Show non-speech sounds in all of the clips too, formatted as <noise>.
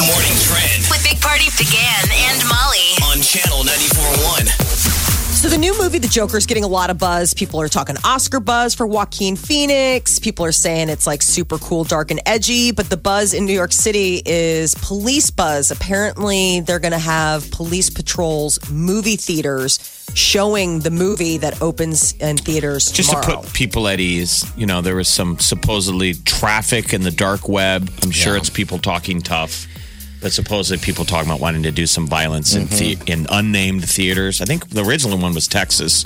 The morning trend With Big Party DeGan and Molly. on channel 94.1. So the new movie, The Joker, is getting a lot of buzz. People are talking Oscar buzz for Joaquin Phoenix. People are saying it's like super cool, dark, and edgy. But the buzz in New York City is police buzz. Apparently, they're going to have police patrols, movie theaters showing the movie that opens in theaters Just tomorrow. to put people at ease, you know, there was some supposedly traffic in the dark web. I'm sure it's people talking tough, but supposedly people talking about wanting to do some violence in, the, mm-hmm. in unnamed theaters. I think the original one was Texas,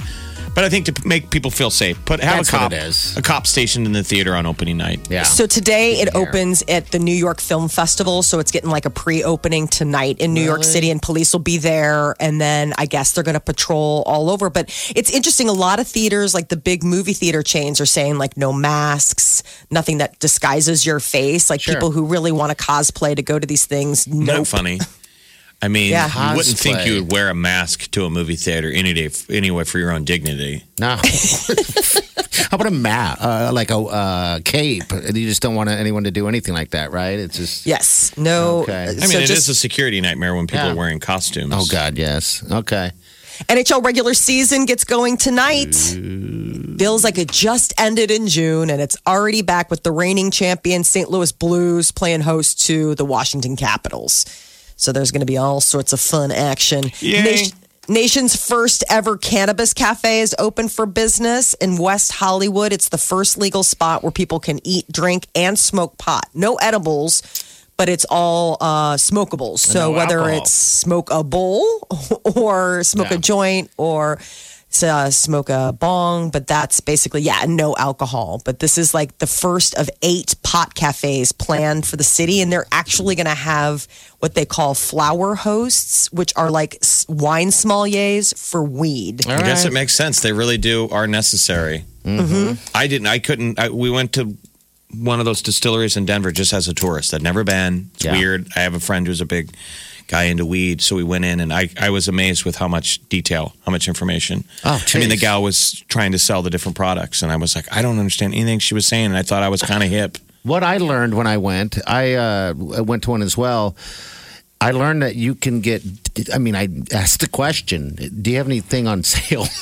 but I think to make people feel safe, put have That's a cop what it is. a cop stationed in the theater on opening night. Yeah. So today it opens at the New York Film Festival. So it's getting like a pre-opening tonight in New York City, and police will be there. And then I guess they're going to patrol all over. But it's interesting. A lot of theaters, like the big movie theater chains, are saying like no masks, nothing that disguises your face. Like Sure. people who really want to cosplay to go to these things. no Not Nope. funny? <laughs> I mean, Yeah. you wouldn't think you would wear a mask to a movie theater any day, anyway, for your own dignity. No. <laughs> How about a mat, uh, like a uh, cape? You just don't want anyone to do anything like that, right? It's just. Yes. No. Okay. I I mean, so it is just a security nightmare when people Yeah. are wearing costumes. Oh God, yes. Okay. NHL regular season gets going tonight. Feels like it just ended in June, and it's already back with the reigning champion St. Louis Blues playing host to the Washington Capitals. So there's going to be all sorts of fun action. Nation's first ever cannabis cafe is open for business in West Hollywood. It's the first legal spot where people can eat, drink, and smoke pot. No edibles, but it's all uh, smokables. So no whether alcohol. it's smoke a bowl <laughs> or smoke a joint or uh, smoke a bong, but that's basically, yeah, no alcohol. But this is like the first of eight pot cafes planned for the city. And they're actually going to have what they call flower hosts, which are like s- wine sommeliers for weed. All I guess right. it makes sense. They really do are necessary. Mm-hmm. I didn't. I couldn't. I, we went to one of those distilleries in Denver just as a tourist. I'd never been. It's Yeah. weird. I have a friend who's a big guy into weed, so we went in, and I I was amazed with how much detail, how much information. Oh, I mean, the gal was trying to sell the different products, and I was like, I don't understand anything she was saying, and I thought I was kind of hip. What I learned when I went, I uh, went to one as well. I learned that you can get. I mean, I asked the question: Do you have anything on sale? <laughs>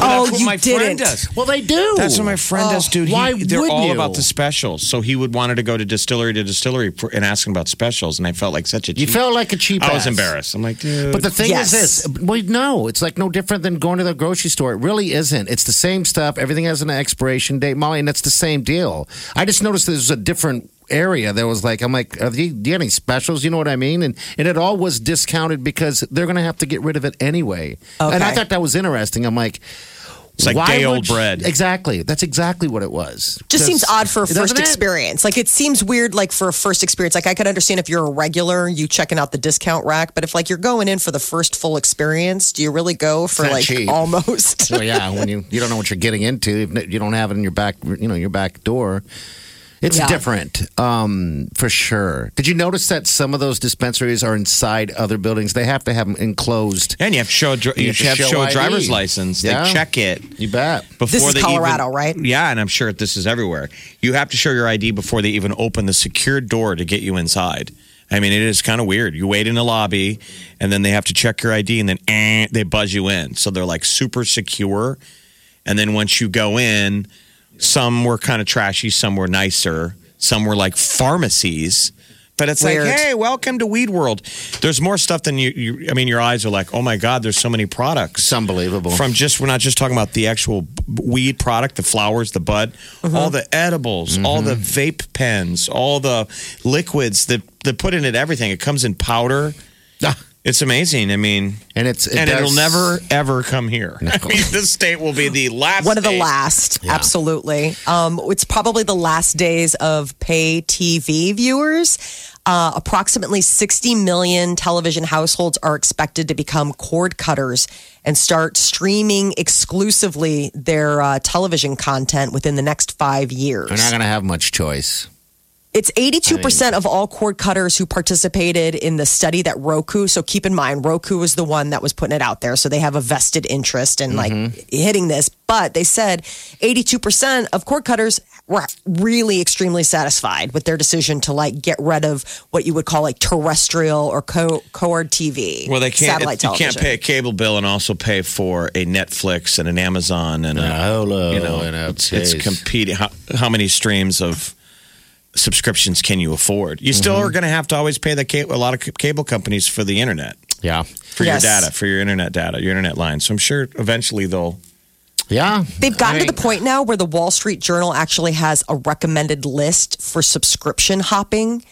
Oh, That's what you my friend didn't. does. well, they do. That's what my friend does, oh, dude. He- why they're would all you? about the specials. So he would wanted to go to distillery to distillery for, and asking about specials, and I felt like such a You felt like a cheap. I was ass. embarrassed. I'm like, dude. But the thing Yes. is this. Well, no, it's like no different than going to the grocery store. It really isn't. It's the same stuff. Everything has an expiration date, Molly, and that's the same deal. I just noticed there's a different area that was like, I'm like, are you, do you have any specials? You know what I mean? And, and it all was discounted because they're going to have to get rid of it anyway. And I thought that was interesting. I'm like, It's like why day old bread. Exactly. That's exactly what it was. just seems odd for a Doesn't first it? experience. Like it seems weird, like for a first experience. Like I could understand if you're a regular, you checking out the discount rack, but if like you're going in for the first full experience, do you really go for like cheap. <laughs> almost? So yeah, when you you don't know what you're getting into, you don't have it in your back, you know, your back door. It's Yeah. different, um, for sure. Did you notice that some of those dispensaries are inside other buildings? They have to have them enclosed. and you have to show a, dri- you, have to have show show a driver's license. Yeah. They check it You bet. before This is they Colorado, even, right? Yeah, and I'm sure this is everywhere. You have to show your ID before they even open the secured door to get you inside. I mean, it is kind of weird. You wait in the lobby, and then they have to check your ID, and then eh, they buzz you in. So they're like super secure. And then once you go in, some were kind of trashy, some were nicer, some were like pharmacies. But it's Weird. like, hey, welcome to Weed World. There's more stuff than you, you. I mean, your eyes are like, oh my god, there's so many products It's unbelievable. from just we're not just talking about the actual b- weed product, the flowers, the bud, mm-hmm. all the edibles, all the mm-hmm. vape pens, all the liquids that they put in it. Everything it comes in powder. Ah. It's amazing. I mean, and it's it and does- it'll never ever come here. <laughs> I mean, this state will be the last. One of the state. last, absolutely. Um, it's probably the last days of pay TV viewers. Uh, approximately 60 million television households are expected to become cord cutters and start streaming exclusively their uh, television content within the next five years. They're not going to have much choice. It's 82% of all cord cutters who participated in the study that Roku. So keep in mind, Roku was the one that was putting it out there. So they have a vested interest in like hitting this. But they said 82% of cord cutters were really extremely satisfied with their decision to like get rid of what you would call like terrestrial or co- cord TV. Well, they can't. satellite you can't pay a cable bill and also pay for a Netflix and an Amazon and a, Hulu you know, and a it's, it's competing. How, how many streams of subscriptions can you afford? You still mm-hmm. are going to have to always pay the ca- a lot of c- cable companies for the internet, Yeah. for Yes. your data, for your internet data, your internet line. So I'm sure eventually they'll. Yeah. They've gotten I to the point now where the Wall Street Journal actually has a recommended list for subscription hopping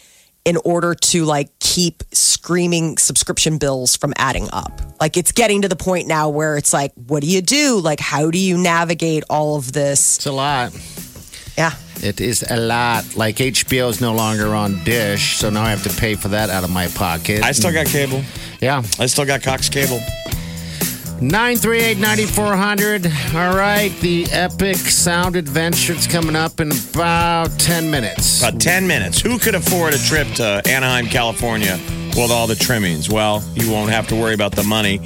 in order to like keep screaming subscription bills from adding up. Like it's getting to the point now where it's like, what do you do? Like, how do you navigate all of this? It's a lot. Yeah. It is a lot. Like HBO is no longer on Dish, so now I have to pay for that out of my pocket. I still got cable. yeah. I still got Cox Cable. 938 9400. All right. The Epic Sound Adventure. It's coming up in about 10 minutes. About 10 minutes. Who could afford a trip to Anaheim, California with all the trimmings? Well, you won't have to worry about the money.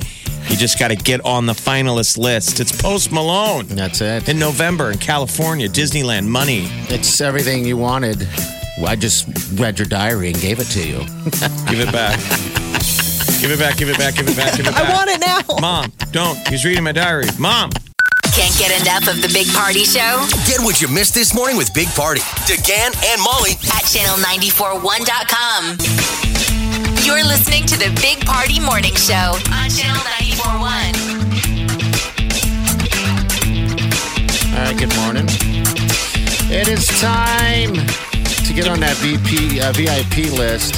You just got to get on the finalist list. It's Post Malone That's it. in November in California, Disneyland money. It's everything you wanted. I just read your diary and gave it to you. Give it back. give it back, give it back, give it back, give it <laughs> back. I want it now. Mom, don't. He's reading my diary. Mom. Can't get enough of the Big Party Show Get what you missed this morning with Big Party, DeGan and Molly at channel941.com. You're listening to the Big Party Morning Show on Channel 941. All right, good morning. It is time to get on that VP, uh, VIP list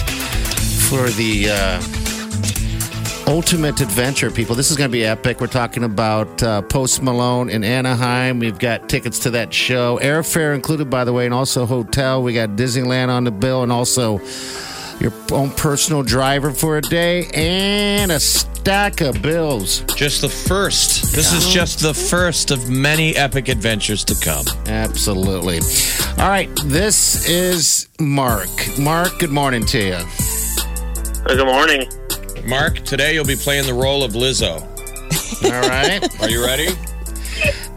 for the uh, ultimate adventure, people. This is going to be epic. We're talking about uh, Post Malone in Anaheim. We've got tickets to that show, airfare included, by the way, and also hotel. We got Disneyland on the bill, and also your own personal driver for a day, and a stack of bills. Just the first. This is just the first of many epic adventures to come. Absolutely. All right, this is Mark. Mark, good morning to you. Good morning. Mark, today you'll be playing the role of Lizzo. All right. <laughs> Are you ready?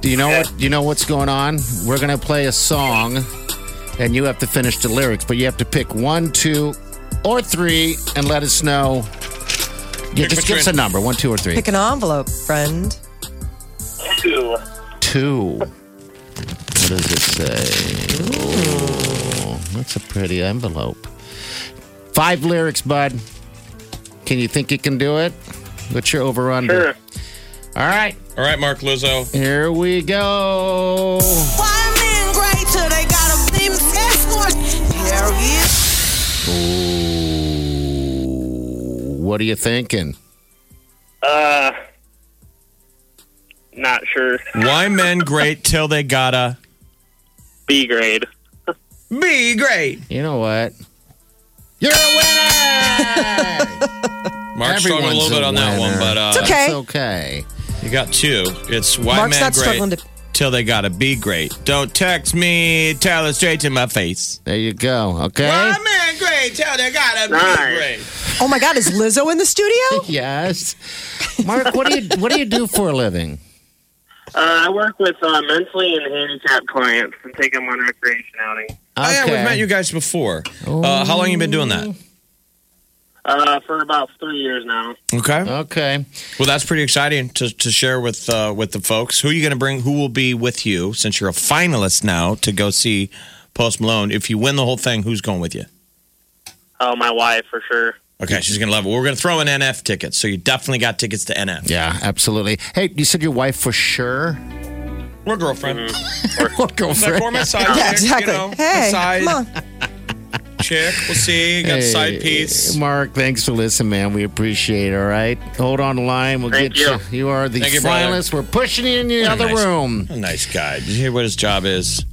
Do you know what? Do you know what's going on? We're gonna play a song, and you have to finish the lyrics, but you have to pick one, two, or three, and let us know. Yeah, just give us a number, one, two, or three. Pick an envelope, friend. Two. Two. What does it say? Oh, that's a pretty envelope. Five lyrics, bud. Can you think you can do it? What's your over under? Sure. All right, All right, Mark Lizzo. here we go. Why men great till they gotta be escort? Hell yeah. Ooh, what are you thinking? Uh, not sure. Why men great till they gotta B grade. be great? You know what? You're a winner! <laughs> Mark struggled a little bit on that one, but uh, It's okay. It's okay. you got two. It's why Mark's men not great struggling to- till they gotta be great. Don't text me, tell it straight to my face. There you go. Okay. Why men great till they gotta Nice. be great? Oh my God, is Lizzo in the studio? <laughs> Yes. Mark, what do you what do you do for a living? Uh, I work with uh, mentally and handicapped clients and take them on recreation outing. Oh yeah, we've met you guys before. Uh, how long you been doing that? Uh, for about three years now. Okay. Okay. Well, that's pretty exciting to, to share with uh, with the folks. Who are you going to bring? Who will be with you since you're a finalist now to go see Post Malone? If you win the whole thing, who's going with you? Oh, my wife for sure. Okay, she's going to love it. We're going to throw in NF tickets, so you definitely got tickets to NF. Yeah, absolutely. Hey, you said your wife for sure. We're girlfriend. What It's like, or my side Yeah, chick, exactly. You know, hey, my side come on. <laughs> chick. We'll see. Got Hey, side piece. Mark, thanks for listening, man. We appreciate it. All right. Hold on the line. We'll Thank get you. you. You are the Thank you, finalist. We're pushing you in the What other nice- room. A nice guy. Did you hear what his job is?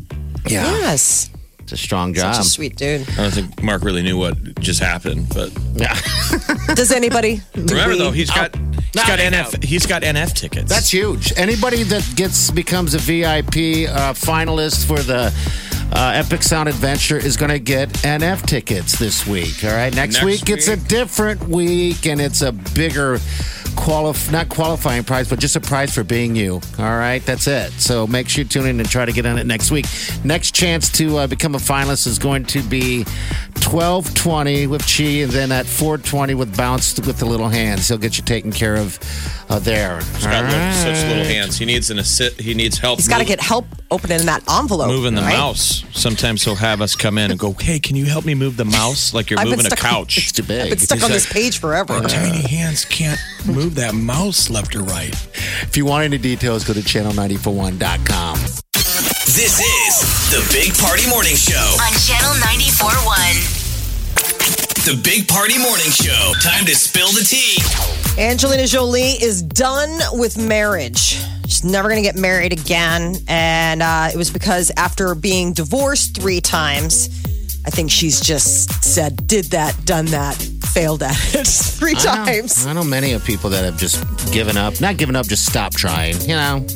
Yeah. Yes. It's a strong job. Such a sweet dude. I don't think Mark really knew what just happened, but yeah. <laughs> Does anybody? do <laughs> remember we- though, he's got he's No, got I NF he's got NF tickets. That's huge. Anybody that gets becomes a VIP uh, finalist for the uh, Epic Sound Adventure is going to get NF tickets this week. All right, next, Next week, it's a different week and it's a bigger qualif not qualifying prize, but just a prize for being you. All right, that's it. So make sure you tune in and try to get on it next week. Next chance to uh, become a finalist is going to be twelve twenty with Chi, and then at four twenty with Bounce with the little hands. He'll get you taken care of uh, there. He's got All little- such little hands. He needs an assist. He needs help. He's got to get help opening that envelope. moving the right? mouse. Sometimes he'll have us come in and go, "Hey, can you help me move the mouse? Like you're I've been moving a stuck on- couch." It's too big. I've been stuck He's on this page forever. Tiny hands can't move that mouse left or right. If you want any details, go to channel941.com. This is the Big Party Morning Show. On Channel 94.1. The Big Party Morning Show. Time to spill the tea. Angelina Jolie is done with marriage. She's never going to get married again. And uh, it was because after being divorced three times, I think she's just said, did that, done that, failed at it <laughs> three I know- times. I know many of people that have just given up. Not given up, just stopped trying. You know,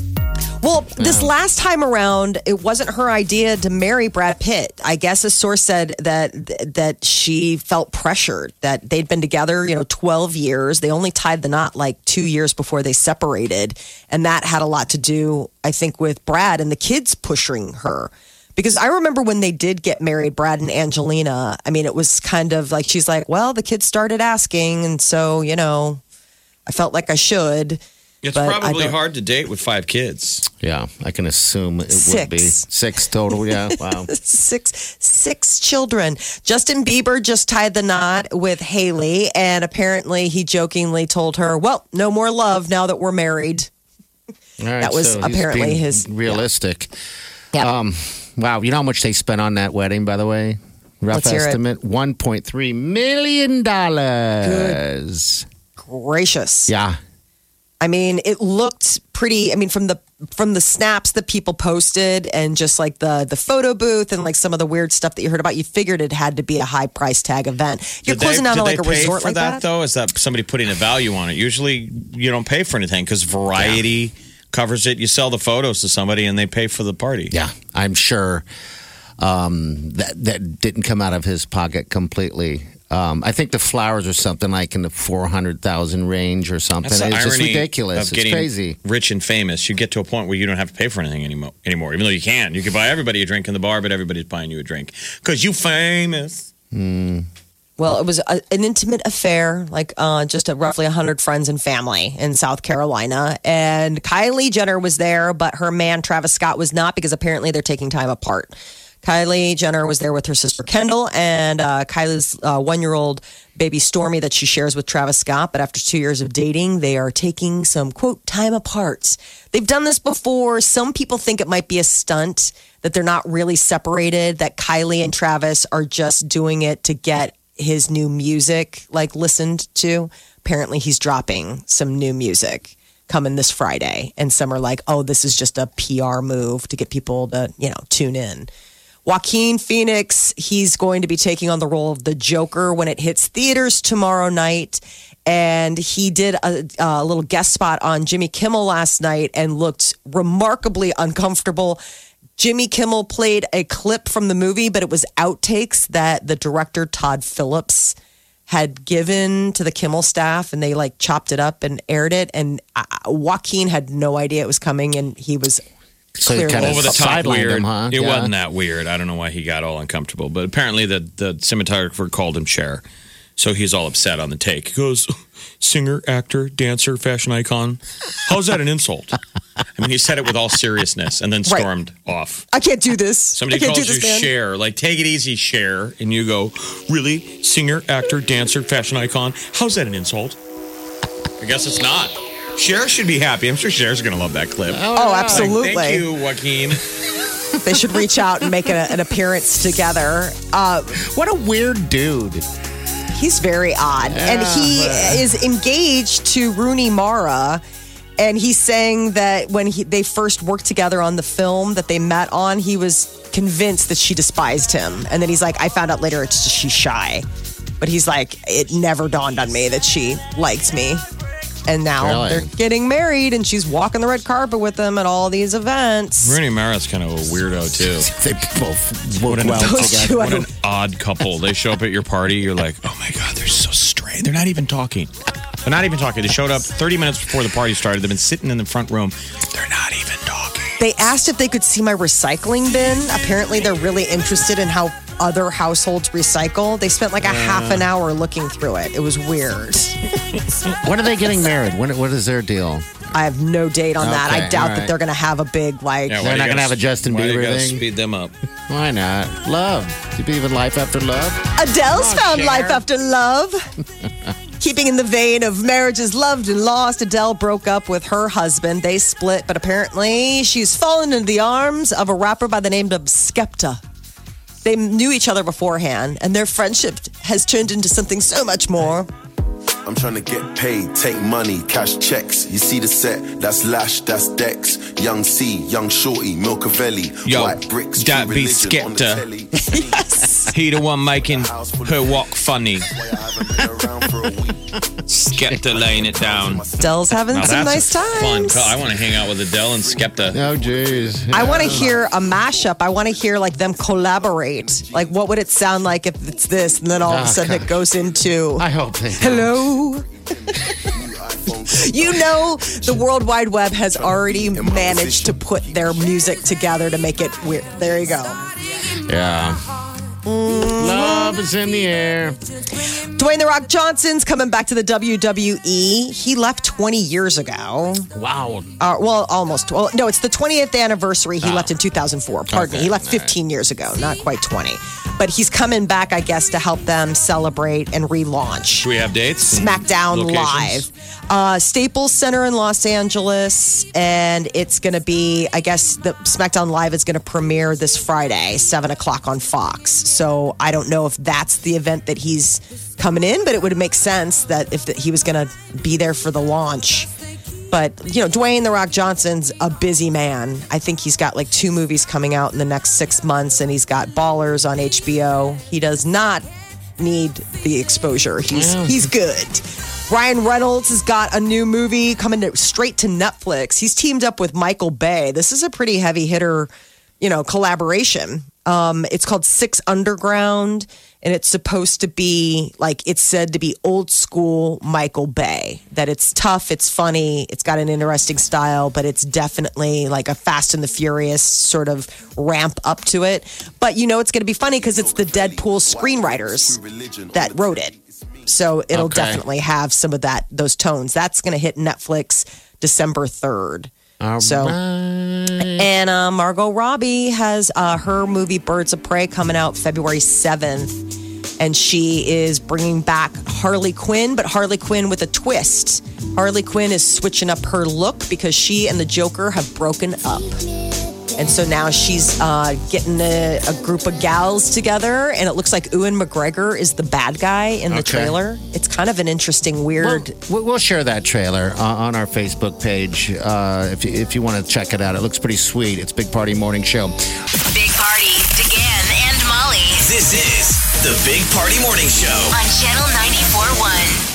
Well, this last time around, it wasn't her idea to marry Brad Pitt. I guess a source said that that she felt pressured that they'd been together, you know, 12 years. They only tied the knot like 2 years before they separated, and that had a lot to do, I think, with Brad and the kids pushing her. Because I remember when they did get married, Brad and Angelina, I mean, it was kind of like she's like, "Well, the kids started asking, and so, you know, I felt like I should." It's But probably hard to date with five kids. yeah, I can assume it would be Six. six total. Yeah, <laughs> wow. six six children. Justin Bieber just tied the knot with Hailey, and apparently he jokingly told her, "Well, no more love now that we're married." All right, That was so he's apparently being his- realistic. Yeah. Um, wow, you know how much they spent on that wedding, by the way? Rough Let's estimate: one point three million dollars. Gracious. Yeah, I mean, it looked pretty. I mean, from the from the snaps that people posted, and just like the the photo booth, and like some of the weird stuff that you heard about, you figured it had to be a high price tag event. You're Did they- closing down did like a pay resort for like that, that. though? Is that somebody putting a value on it? Usually, you don't pay for anything because Variety covers it. You sell the photos to somebody, and they pay for the party. yeah. I'm sure um, that that didn't come out of his pocket completely. Um, I think the flowers are something like in the four hundred thousand range or something. That's the it's just ridiculous. of It's getting crazy. rich and famous. You get to a point where you don't have to pay for anything anymore. Anymore, even though you can. You can buy everybody a drink in the bar, but everybody's buying you a drink because you famous. Well, it was a, an intimate affair, like uh, just a, roughly 100 friends and family in South Carolina. And Kylie Jenner was there, but her man, Travis Scott, was not because apparently they're taking time apart. Kylie Jenner was there with her sister Kendall and uh, Kylie's uh, one year old baby Stormi that she shares with Travis Scott. But after two years of dating, they are taking some quote time apart. They've done this before. Some people think it might be a stunt, that they're not really separated, that Kylie and Travis are just doing it to get his new music like listened to. Apparently, he's dropping some new music coming this Friday, and some are like, "Oh, this is just a PR move to get people to you know tune in." Joaquin Phoenix, he's going to be taking on the role of the Joker when it hits theaters tomorrow night. And he did a, a little guest spot on Jimmy Kimmel last night and looked remarkably uncomfortable. Jimmy Kimmel played a clip from the movie, but it was outtakes that the director Todd Phillips had given to the Kimmel staff, and they like chopped it up and aired it. And uh, Joaquin had no idea it was coming, and he was So Clearly. kind of Over the top weird. him, huh? It Yeah. wasn't that weird. I don't know why he got all uncomfortable, but apparently the the cinematographer called him Cher, so he's all upset on the take. He goes, "Singer, actor, dancer, fashion icon. How's that an insult?" I mean, he said it with all seriousness and then Right. stormed off. I can't do this. Somebody calls do you this, man. Cher, like take it easy, Cher, and you go, "Really, singer, actor, dancer, fashion icon? How's that an insult?" I guess it's not. Cher should be happy. I'm sure Cher's going to love that clip. Oh, Like, absolutely. Thank you, Joaquin. <laughs> They should reach out and make a, an appearance together. Uh, What a weird dude. he's very odd. and he is engaged to Rooney Mara. And he's saying that when he, they first worked together on the film that they met on, he was convinced that she despised him. And then he's like, I found out later it's just she's shy. But he's like, it never dawned on me that she liked me. And now Really? they're getting married and she's walking the red carpet with them at all these events. Rooney Mara's kind of a weirdo <laughs> too. They both work What an, well Those together. two, I what an don't- odd couple. They show up at your party. You're like, oh my god, they're so strange. They're not even talking. They're not even talking. They showed up 30 minutes before the party started. They've been sitting in the front room. They're not even talking. They asked if they could see my recycling bin. Apparently, they're really interested in how other households recycle. They spent like a half an hour looking through it. It was weird. <laughs> When are they getting married? When, what is their deal? I have no date on that. I doubt all that they're going to have a big like. Yeah, why They're do not you gonna gotta- have a Justin why do you Bieber gotta thing? Speed them up. Why not? Love. Do you believe in life after love? Adele's found Cher. life after love. <laughs> Keeping in the vein of marriages loved and lost, Adele broke up with her husband. They split, but apparently she's fallen into the arms of a rapper by the name of Skepta. They knew each other beforehand, and their friendship has turned into something so much more. I'm trying to get paid, take money, cash checks. You see the set, that's Lash, that's Dex. Young C, Young Shorty, Milcavelli, Yo, White Bricks, that True be Religion Skepta. <laughs> Yes. He the one making her walk funny. Why I haven't been around for a week. Skepta laying it down. Adele's having Now some that's nice a fun. times. I want to hang out with Adele and Skepta. Oh, jeez. I want to hear a mashup. I want to hear like them collaborate. Like, what would it sound like if it's this, and then all of a Oh, sudden it goes into I hope they. hello. <laughs> You know, the World Wide Web has already managed to put their music together to make it weird. There you go. Yeah. Love is in the air. Dwayne The Rock Johnson's coming back to the WWE. He left 20 years ago. Wow. Uh, well, almost. Well, no, it's the 20th anniversary. He left in 2004. Pardon me. Okay. He left 15 years ago, not quite 20. But he's coming back, I guess, to help them celebrate and relaunch. Do we have dates? SmackDown Locations? Live. Uh, Staples Center in Los Angeles. And it's going to be, I guess, the SmackDown Live is going to premiere this Friday, 7 o'clock on Fox. So I don't know if that's the event that he's coming in, but it would make sense that if he was going to be there for the launch. But, you know, Dwayne The Rock Johnson's a busy man. I think he's got like two movies coming out in the next six months, and he's got Ballers on HBO. He does not need the exposure. He's he's good. Ryan Reynolds has got a new movie coming to, straight to Netflix. He's teamed up with Michael Bay. This is a pretty heavy hitter, you know, collaboration. Um, it's called Six Underground, and it's supposed to be like it's said to be old school Michael Bay. That it's tough, it's funny, it's got an interesting style, but it's definitely like a Fast and the Furious sort of ramp up to it. But you know, it's going to be funny because it's the Deadpool screenwriters that wrote it. So it'll Okay. definitely have some of that those tones. That's going to hit Netflix December 3rd. All So- right. And uh, Margot Robbie has uh, her movie Birds of Prey coming out February 7th. And she is bringing back Harley Quinn, but Harley Quinn with a twist. Harley Quinn is switching up her look because she and the Joker have broken up. And so now she's uh, getting a, a group of gals together, and it looks like Ewan McGregor is the bad guy in the Okay. trailer. It's kind of an interesting, weird. We'll, we'll share that trailer uh, on our Facebook page uh, if you, if you want to check it out. It looks pretty sweet. It's Big Party Morning Show. Big Party, DeGan and Molly This is the Big Party Morning Show. on Channel 94.1.